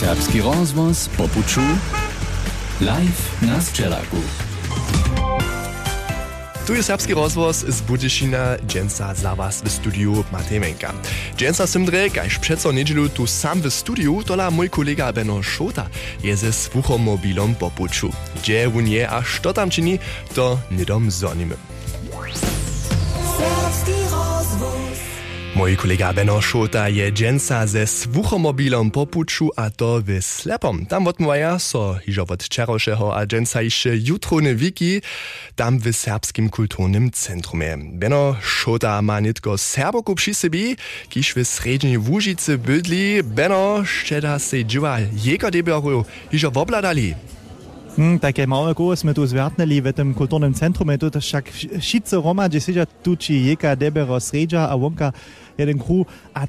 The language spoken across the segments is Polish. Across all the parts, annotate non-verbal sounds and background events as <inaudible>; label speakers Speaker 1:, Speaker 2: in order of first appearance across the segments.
Speaker 1: Serbski rozvoz po puču. Live na Sčelaku.
Speaker 2: Tu je serbski rozvoz z Budyšina, dženca za was w studiu Matemenka. Dženca sem dre, kajž přeco nedželu tu sam w studiu, tola mój kolega Beno Šota je ze sluchomobilom po puču. Gdzie on je a što tam čini, to nedom zonimy. Mój kolega Beno Šota je dženca ze sluchomobilom po puču a to w Slepom. Tam odmówaja so hižo od wczorajszego a dženca jeszcze jutrone wiki, tam w serbskim kulturnym centrumie. Beno Šota ma nitko serboku przy sobie, kiż w sredniej Łužice bydli. Beno, szczeda se dživa jeka debioru hižo wobladali.
Speaker 3: Hm, takie małe koło sme tu zwertnili w tym kulturnym centrum, tu też však wszyscy Roma, gdzie siedzą tu ci jeka debero sredja, a wonka jeden kru, a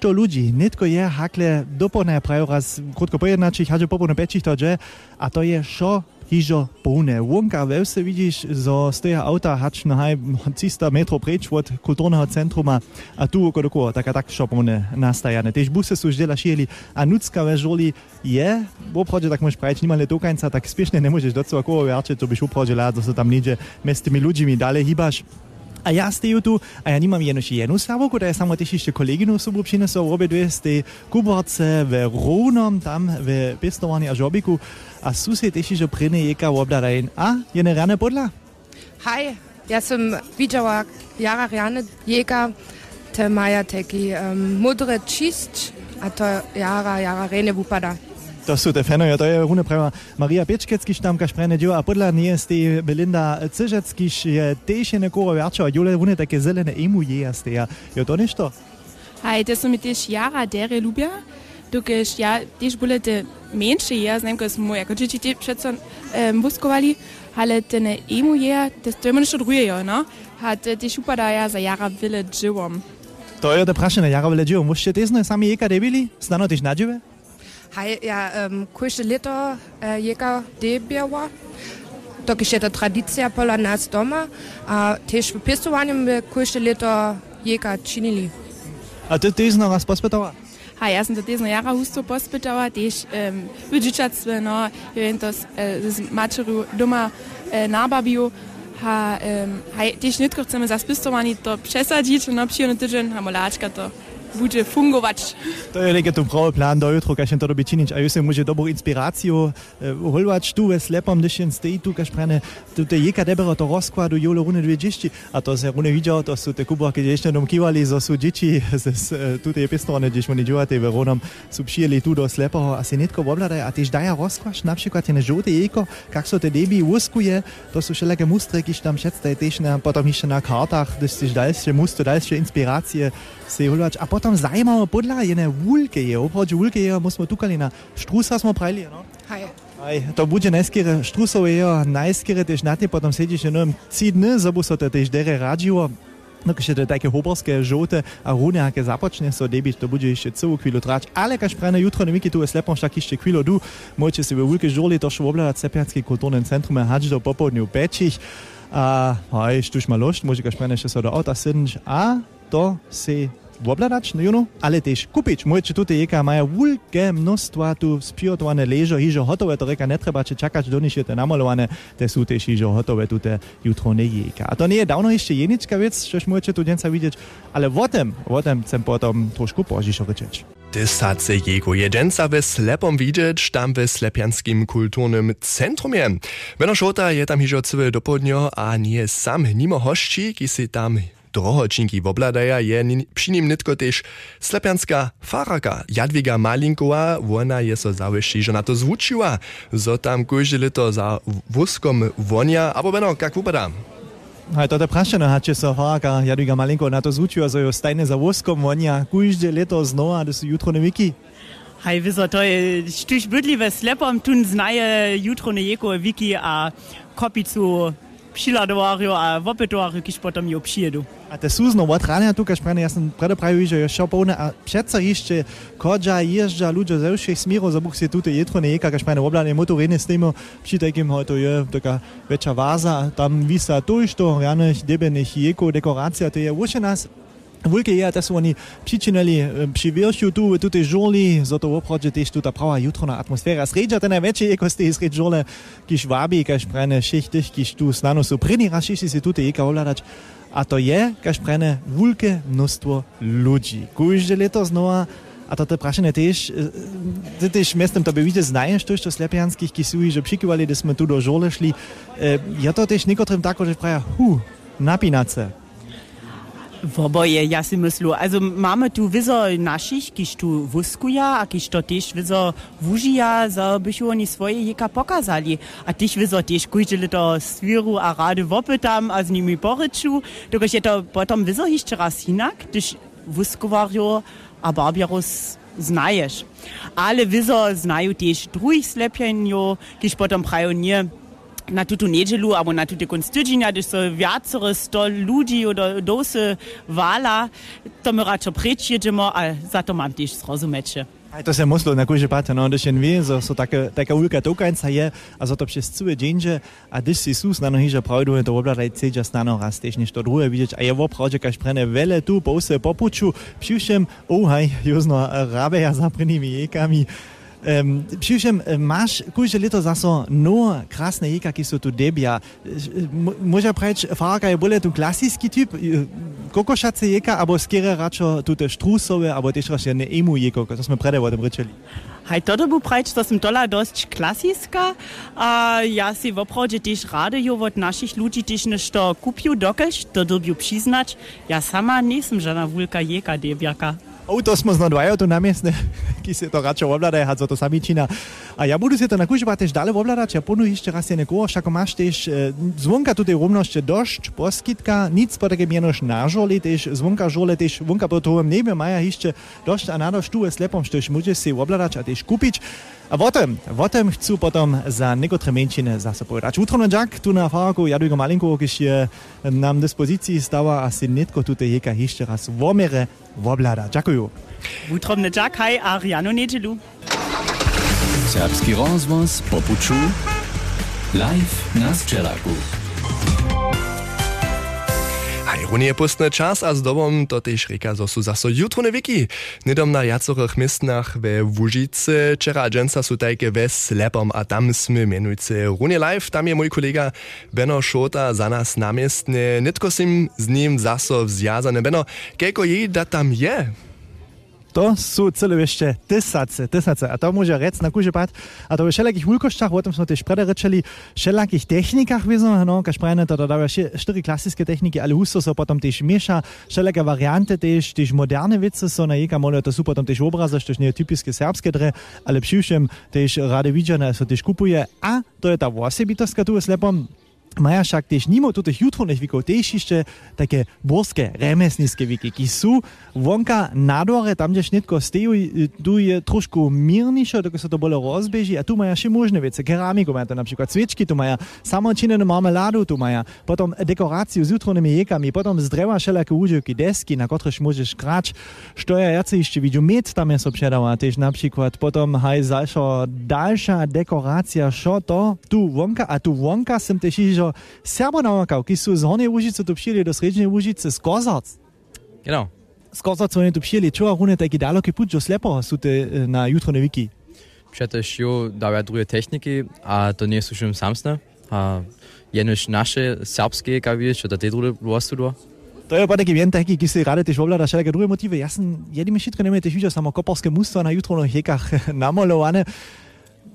Speaker 3: to ludzi, nitko je hakle dopone prajo raz, krótko pojednačich, hađe popone pečich to dže, a to je šo hižo pune. Wonka welse widzisz, zo tego auta hacz na haj 300 metrów precz od kulturnego centruma, a tu oko doko, taka tak šo pune nastajane. Tež busy su ždela a nucka vežoli je, w oprodzie tak możesz prawić, niemal do końca tak spiesznie nie możesz do koło wierczyć, to byś w oprodzie lat, że tam niedzie z tymi ludźmi dalej hibasz. A ja steju tu, a ja nimam jenož jednu servoku, da je samo tež ešte koleginu sobu přinesol, obidve ste kuborce v Rovnom, tam v pestovaní a žobiku. A sused tež ešte prine jeka obdadajen. A, je ne rane podla?
Speaker 4: Hej, ja som videla jara rane jeka, te maja taki um, modre čist, a to jara, jara rene vupada.
Speaker 3: To sú te fenoje, to je rune prema Maria Piečkeckiš tam kaž prene dio, a podľa nie ste Belinda Cyžeckiš je tež je nekoro verčo, a jule rune také zelené emu je ste, a je to nešto?
Speaker 5: Hej, to sú mi tiež jara dere ľubia, dokež ja tiež boli te menšie ja, znam, ko smo jako dzieci te přeco um, buskovali, ale ten emu je, to je nešto druge, no? A tiež upadá ja za jara vile dživom.
Speaker 3: To je to prašené jara vele dio, môžete tiež sami jeka debili? Stano tiež nadžive?
Speaker 4: Hej, ja um, kujše leto uh, jeka debjava, to je to tradicija pola nas doma, a v pestovanju kujše leto jeka činili.
Speaker 3: A ty tiež na raz pospytała?
Speaker 5: Ha, ja sam to tezno jara husto pospytała, też um, wydziczactwo, no, ja to z, z maczeru doma e, nababił, ha, um, ha, też nitko chcemy za spistovanie to przesadzić, no, przyjemny tydzień, ha, molaczka to bude fungować.
Speaker 3: To je nekaj tu pravi plan do jutro, kaj še to dobi činič. A jaz se može dobro inspiracijo uh, holvač tu v slepom, da še stej tu, kaj šprene, tu te jeka debero to rozkladu, jolo rune dve džišči, a to se rune videl, to su te kuborke, ki ešte dom kivali, zo su džiči, <laughs> tu te je pestovane, když oni džuvate v ronom, přijeli tu do slepoho, a se netko obladaj, a tež daja rozklaš, na przykład je ne žote jeko, kak so te debi uskuje, to su všelake mustre, ki tam na, potom ještě na kartach, da si dalsze mustre, dalsze inspiracije se holvač, a tam zajemamo podla, je ne vulke je, oproč vulke je, mi smo tukaj na štrusa smo pravili. No?
Speaker 4: Haj.
Speaker 3: Aj, to bude najskere, štrusov je najskere, tež na te potom sediš, no, ci dny, zabu so te tež dere radživo. No, še te take hoborske žote, a rune, ake započne so debit, to bude še celo kvilo trač. Ale kaž prane jutro, ne miki tu je slepo, šak išče kvilo du, moče si v vulke žoli, to še obladat Cepijanski kulturnem centrum, hač do popolnju pečih. A, haj, štuš malošt, moče kaž prane še so do avta sedneš, a to se obladać, no juno, ale też kupić. Możecie tutaj jaka mają wielkie mnóstwa tu spirytowane leżo, hiżo hotowe, to reka nie trzeba czy czekać, do nich je te namalowane, te są też hiżo hotowe tutaj jutro nie jeka. A to nie jest dawno jeszcze jeniczka wiec, coś możecie tu dzięca widzieć, ale o tym, o tym chcę potem troszkę później
Speaker 2: jego jedzenca we slepom widzieć, tam we slepianskim kulturnym centrumie. Beno Szota je tam hiżo całe do południa, a nie sam nimo hości, ki si tam drohočinki wobladaja je przy nim nitko też slepianska faraka Jadwiga Malinkowa, ona je so zawyższy, że na to zwuczyła, zo tam kujże lito za wuskom wonia, abo beno, jak wypada?
Speaker 3: Hej, to je prašeno, hače so faraka Jadwiga Malinko na to zwuczyła, zo jo stajne za wuskom wonia, kujże lito znowa, da su jutro wiki.
Speaker 6: Hej, wiso, to je štuž bydliwe slepom, tun znaje jutro jeko wiki a kopicu přiladovario a vopetovario, kiž potom jo přijedu.
Speaker 3: A te suzno v Atrane tukaj, šprane, jaz sem predoprej vižal, je ja šel polne, a pšeca išče, kođa, ježdža, ljudje z vseh smirov, za bog si tudi jedro neka, kaj šprane, oblane motorine s temo, pši takim hoto je, taka večja vaza, tam visa to išto, rane, debenih jeko, dekoracija, to je uče ja nas. Wulke je, da su oni přičinili při viršu tu, tu te žoli, zato oprođe tež tu ta prava jutrona atmosfera. Sređa te najveće je, ko ste sred žole, kiš vabi, kaž prene šichtih, kiš tu snano su prini rašiši si tu te jeka ovladač. A to je, kaž prene wulke množstvo ludzi. Kujže leto a to te prašenie tiež, ty tiež mestem to by vidieť znaješ to, čo slepianských kisují, že přikovali, da sme tu do žole šli. Je to tiež niekotrým tako, že praja, hu, napínať sa.
Speaker 6: Woboje, ja si myślę, also mamy tu wizo naszych, kiż tu wuskuja, a kiż to też wizo wujia, za byśmy oni swoje jeka pokazali. A też wizo też kujdzie to swiru a rady wopytam, a z nimi poryczu, tylko się to potem wizo jeszcze raz inak, też wuskuwario, a barbiarus znajesz. Ale wizo znają też drugich slepienio, kiż potem prają nie, na tutu niedzielu, albo na tutu konstydzenia, gdyż so wiacore sto ludzi oder dosy wala, to my raczej prečjedziemy, a za to mam też zrozumiecie.
Speaker 3: A to se muslo na kujže pate, no, když jen ví, so, so také, taká ulka tokanca je, a za to přes celé dženže, a když si sus na nohyže pravdu, to obladaj cedža snano raz, tež než to druhé vidět, a je opravdu, kaž prene vele tu, pouse popuču, přišem, ohaj, juzno, rabe ja za prvnými jekami, Um, Šivšem, imaš kuže leto za so no krasne jeka, ki so tu debija. Možem reči, Farka je bolje tu klasijski tip, e, koliko šace jeka, abo skere račo tu te štrusove, abo tež raš je ne emu jeko, kot smo predaj o tem rečeli.
Speaker 6: Hej, toto bu preč, to sem tola dost klasijska. A ja si vopravdje tež rada jo od naših ljudi tež nešto kupju, dokelž to dobju priznač. Ja sama nisem žena vulka jeka debjaka.
Speaker 3: O, to smo znadvajo tu namestne, <laughs> ki se to račo obladaje, a to sami čina. A ja budu se to nakužba tež dale obladać, ja ponu jeszcze raz je neko, šako máš tež zvonka tutaj rumnošte došť, poskytka, nic po také mienoš na žoli, tež zvonka žole, tež vonka po tom nebe maja ještě došť a nadošť tu je slepom, si obladać a tež kupić. A potem, potem chcú potom za niektoré menšiny zase povedať. Utrono Jack, tu na farku, ja dojgo malinko, keď je nám dispozícii stava asi netko tu jeka ešte raz v omere voblada. Ďakujú.
Speaker 6: Utromne Jack, hej, Ariano Nedelu.
Speaker 1: Serbski rozvoz popuču live na Sčelaku.
Speaker 2: Runie pustny czas, a z dobom to też reka, zo su zaso jutrone wiki. Nidom na jacorych miestnach we Łužice, czera dżęca su tajke we Slepom, a tam menujce runie live, tam je mój kolega Beno Šota za nas namiestny, nitko sim z nim zaso vzjazane. Beno, kejko jej da tam je?
Speaker 3: To sú celé ešte tysace, tysace. A to môže rec na kuže pát. A to je všelakých vulkoštách, o tom sme tiež prederečeli, všelakých technikách vizo, no, kaž prajne to dodáva štyri klasické techniky, ale husto so potom tiež mieša, všelaké variante tiež, tiež moderne vice so na jeka mole, to sú potom tiež obrazy, to nie je typické serbské dre, ale přivšem tiež rade vidžené, so tiež kupuje. A to je tá osobitostka tu je slepom, Maja mimo tutých jutrných vikov tiež ešte také borské remesnické viky, ki sú vonka na dvore, tam, kde šnitko stejú, tu je trošku mírnejšie, doko sa to bolo rozbeží a tu maja ešte možné veci, keramiku maja to napríklad svečky, tu maja samočinenú marmeládu, tu maja potom dekoráciu s jutrnými jekami, potom z dreva všelaké úživky, desky, na ktorých môžeš kráč, što ja jaci ešte vidú, med tam je so předáva, tiež napríklad potom haj zalšo dalšia dekorácia, šo to tu vonka, a tu vonka sem tiež že Serbonauerkau, ki sú z Hornej Łužice tu přijeli do Srednej Łužice z Kozarc.
Speaker 7: Genau.
Speaker 3: Z Kozarc oni tu přijeli, čo a rune taký daleký put, že slepo sú te na jutrone wiki.
Speaker 7: Przecież jo daje drugie techniki, a to nie są już samsne. A jenož nasze serbskie kawiesz, to te drugie włostu do.
Speaker 3: To je pa taký vien taký, ki si rade tiež ovláda všelijaké druhé motivy. Ja som jednými všetko nemôžem tiež videl samo koporské mužstvo na jutroných jekách <laughs> namalované.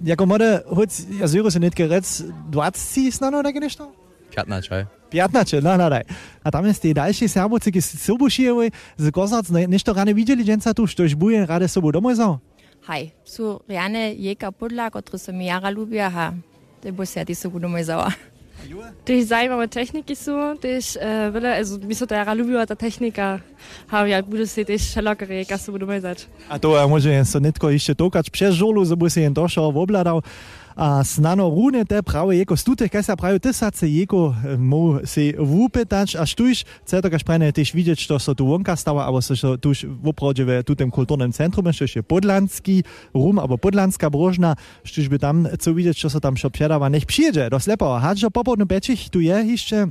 Speaker 3: Jako mode, hoď, ja zvíru sa netke rec, 20 snano také nešto?
Speaker 7: 15, hej.
Speaker 3: 15, no, no, daj. A tam jest tie dalšie serboci, ki sobu šijevi, z Kozarc, nešto rane videli dženca tu, što buje rade sobu domoj zao?
Speaker 8: Hej, sú riane jeka podľa, ktoré sa mi jara ľúbia, a to bo sa tí sobu domoj zao.
Speaker 9: Durch zaujímavé techniky sú, tiež uh, veľa, also my sa to jara ľúbila, tá technika, a ja budú si tiež šelokere, jaka sa budú mezať.
Speaker 3: A to uh, môže sa netko ešte tokať přes žolu, že by si jen došel, obladal. A snano rune te prawe jeko stutech, kaj sa prawie tysace jeko mu si wupytać, a štuž, chce to kaž prajne tež vidieť, što so tu vonka stała, abo so woprawdzie w tutem kulturnym centrum, što je podlanski rum, abo podlanska brożna, štuž by tam co vidieť, što so tam šo předáva, nech przyjedzie do Slepowa. Hadžo popodnu pečich tu je jeszcze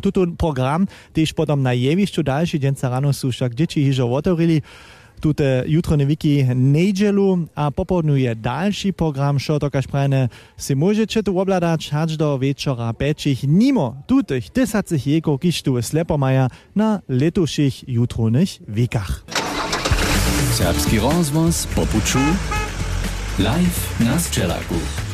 Speaker 3: Tutun program, też potom na jewiszczu dalszy dzień rano są wszak dzieci hiżo otworili, Tute jutrone wiki niedzielu, a popodnu je dalszy program, šo tokaż prajne si możecie tu obladać, aż do wieczora peczich, nimo tutych desacych jego, kiż tu slepomaja na letuszych jutronych wikach.
Speaker 1: Serbski rozvoz popuču live na Sčelaku.